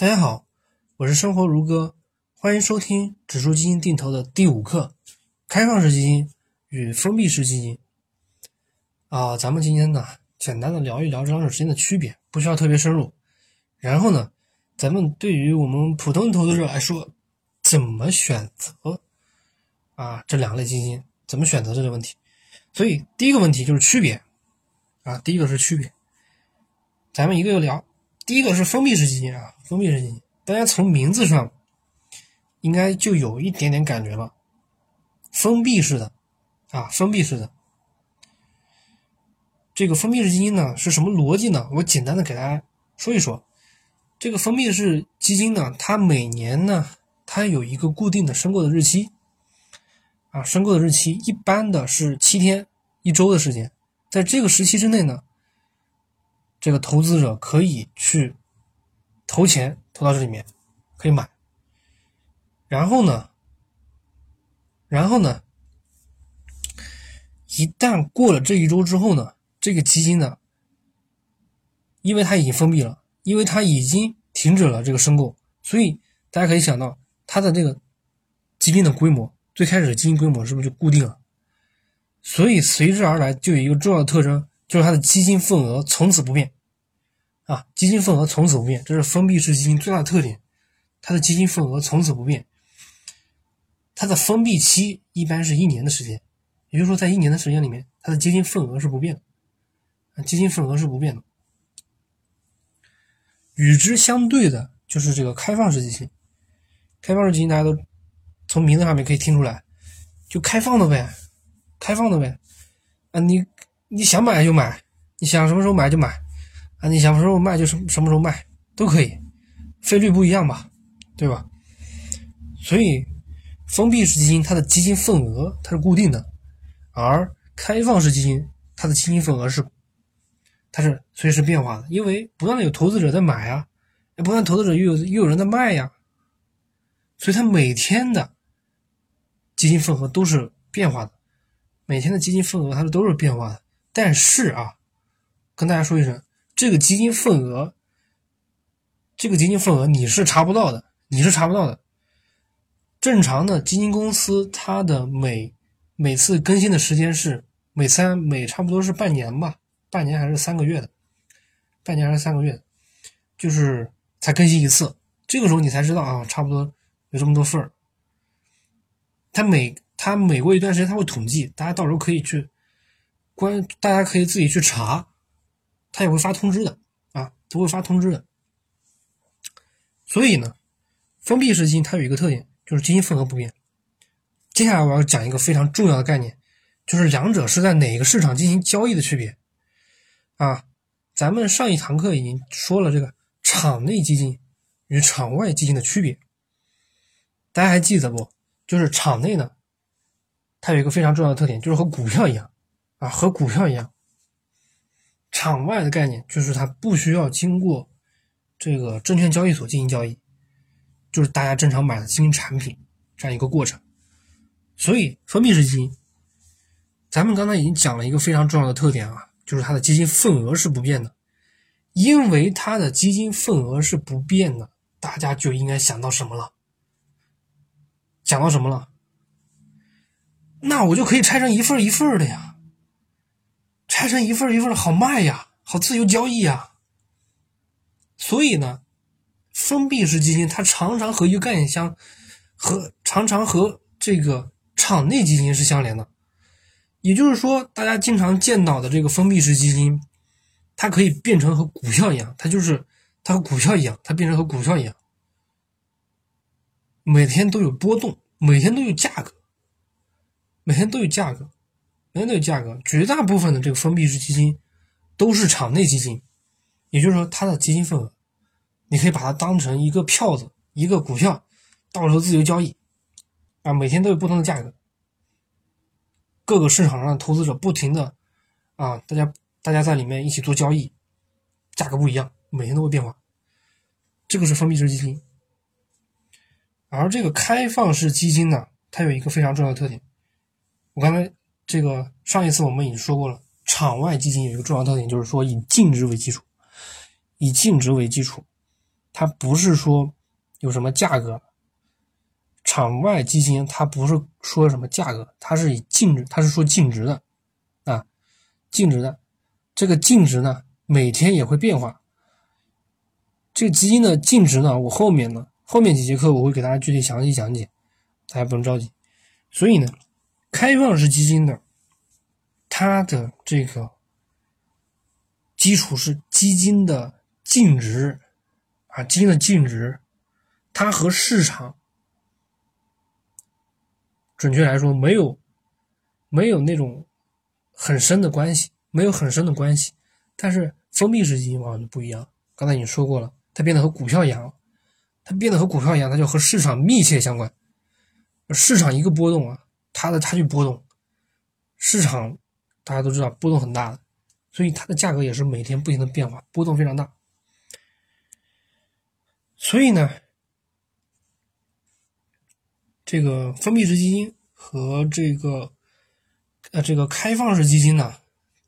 大家好，我是生活如歌，欢迎收听指数基金定投的第五课：开放式基金与封闭式基金。啊，咱们今天呢，简单的聊一聊这两者之间的区别，不需要特别深入。然后呢，咱们对于我们普通投资者来说，怎么选择啊这两类基金？怎么选择这个问题？所以第一个问题就是区别啊，第一个是区别，咱们一个个聊。第一个是封闭式基金啊，封闭式基金，大家从名字上应该就有一点点感觉了，封闭式的啊，封闭式的。这个封闭式基金呢是什么逻辑呢？我简单的给大家说一说。这个封闭式基金呢，它每年呢，它有一个固定的申购的日期啊，申购的日期一般的是七天一周的时间，在这个时期之内呢。这个投资者可以去投钱投到这里面，可以买。然后呢，然后呢，一旦过了这一周之后呢，这个基金呢，因为它已经封闭了，因为它已经停止了这个申购，所以大家可以想到它的这个基金的规模，最开始的基金规模是不是就固定了？所以随之而来就有一个重要的特征。就是它的基金份额从此不变，啊，基金份额从此不变，这是封闭式基金最大的特点。它的基金份额从此不变，它的封闭期一般是一年的时间，也就是说，在一年的时间里面，它的基金份额是不变的，啊，基金份额是不变的。与之相对的就是这个开放式基金，开放式基金大家都从名字上面可以听出来，就开放的呗，开放的呗，啊，你。你想买就买，你想什么时候买就买，啊，你想什么时候卖就什什么时候卖都可以，费率不一样吧，对吧？所以封闭式基金它的基金份额它是固定的，而开放式基金它的基金份额是它是随时变化的，因为不断的有投资者在买啊，不断投资者又有又有人在卖呀，所以它每天的基金份额都是变化的，每天的基金份额它是都是变化的。但是啊，跟大家说一声，这个基金份额，这个基金份额你是查不到的，你是查不到的。正常的基金公司，它的每每次更新的时间是每三每差不多是半年吧，半年还是三个月的，半年还是三个月的，就是才更新一次。这个时候你才知道啊，差不多有这么多份儿。它每它每过一段时间，它会统计，大家到时候可以去。关，大家可以自己去查，他也会发通知的啊，都会发通知的。所以呢，封闭式基金它有一个特点，就是基金份额不变。接下来我要讲一个非常重要的概念，就是两者是在哪个市场进行交易的区别啊。咱们上一堂课已经说了这个场内基金与场外基金的区别，大家还记得不？就是场内呢，它有一个非常重要的特点，就是和股票一样。啊，和股票一样，场外的概念就是它不需要经过这个证券交易所进行交易，就是大家正常买的基金产品这样一个过程。所以封闭式基金，咱们刚才已经讲了一个非常重要的特点啊，就是它的基金份额是不变的。因为它的基金份额是不变的，大家就应该想到什么了？想到什么了？那我就可以拆成一份一份的呀。拆成一份一份的好卖呀，好自由交易呀。所以呢，封闭式基金它常常和一个概念相和常常和这个场内基金是相连的。也就是说，大家经常见到的这个封闭式基金，它可以变成和股票一样，它就是它和股票一样，它变成和股票一样，每天都有波动，每天都有价格，每天都有价格。每天都有价格，绝大部分的这个封闭式基金都是场内基金，也就是说，它的基金份额，你可以把它当成一个票子，一个股票，到时候自由交易，啊，每天都有不同的价格，各个市场上的投资者不停的，啊，大家大家在里面一起做交易，价格不一样，每天都会变化，这个是封闭式基金，而这个开放式基金呢，它有一个非常重要的特点，我刚才。这个上一次我们已经说过了，场外基金有一个重要特点，就是说以净值为基础，以净值为基础，它不是说有什么价格。场外基金它不是说什么价格，它是以净值，它是说净值的啊，净值的。这个净值呢，每天也会变化。这个基金的净值呢，我后面呢，后面几节课我会给大家具体详细讲解，大家不用着急。所以呢，开放式基金的它的这个基础是基金的净值啊，基金的净值，它和市场。准确来说，没有，没有那种很深的关系，没有很深的关系。但是封闭式基金往往就不一样。刚才已经说过了，它变得和股票一样了，它变得和股票一样，它就和市场密切相关。市场一个波动啊，它的它就波动。市场大家都知道波动很大的，所以它的价格也是每天不停的变化，波动非常大。所以呢。这个封闭式基金和这个呃这个开放式基金呢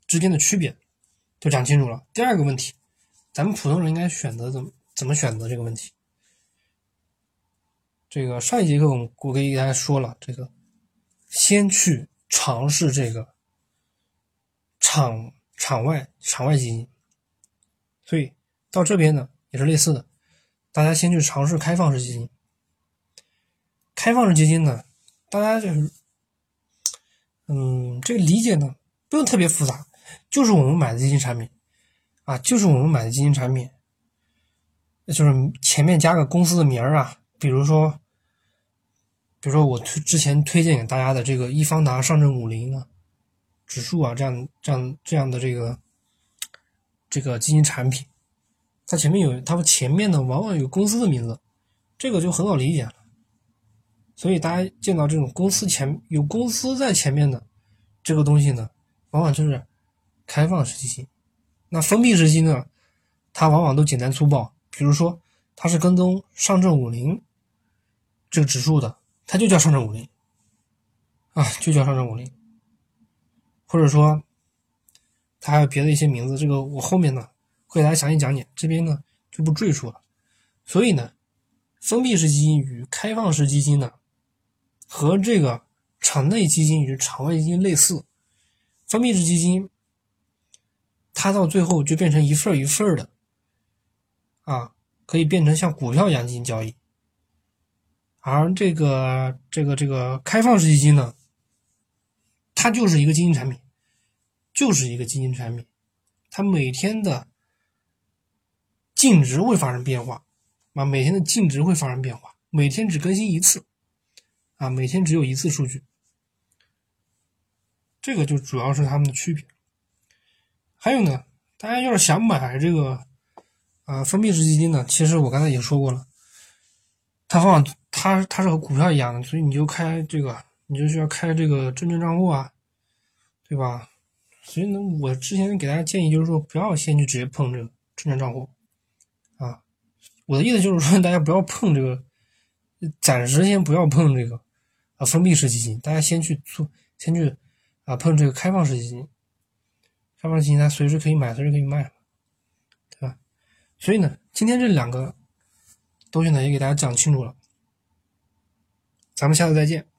之间的区别就讲清楚了。第二个问题，咱们普通人应该选择怎么怎么选择这个问题？这个上一节课我们我给大家说了，这个先去尝试这个场场外场外基金，所以到这边呢也是类似的，大家先去尝试开放式基金。开放式基金呢，大家就是，嗯，这个理解呢不用特别复杂，就是我们买的基金产品，啊，就是我们买的基金产品，就是前面加个公司的名儿啊，比如说，比如说我推之前推荐给大家的这个易方达上证五零啊指数啊，这样这样这样的这个这个基金产品，它前面有它们前面呢往往有公司的名字，这个就很好理解了。所以大家见到这种公司前有公司在前面的这个东西呢，往往就是开放式基金。那封闭式基金呢，它往往都简单粗暴。比如说，它是跟踪上证五零这个指数的，它就叫上证五零啊，就叫上证五零。或者说，它还有别的一些名字，这个我后面呢会给大家详细讲解，这边呢就不赘述了。所以呢，封闭式基金与开放式基金呢。和这个场内基金与场外基金类似，封闭式基金，它到最后就变成一份一份的，啊，可以变成像股票一样进行交易。而这个这个这个开放式基金呢，它就是一个基金产品，就是一个基金产品，它每天的净值会发生变化，啊，每天的净值会发生变化，每天只更新一次。啊，每天只有一次数据，这个就主要是它们的区别。还有呢，大家要是想买这个啊封闭式基金呢，其实我刚才也说过了，它往往它它是和股票一样的，所以你就开这个，你就需要开这个证券账户啊，对吧？所以呢，我之前给大家建议就是说，不要先去直接碰这个证券账户啊。我的意思就是说，大家不要碰这个，暂时先不要碰这个。封闭式基金，大家先去做，先去啊碰这个开放式基金。开放式基金它随时可以买，随时可以卖，对吧？所以呢，今天这两个东西呢也给大家讲清楚了。咱们下次再见。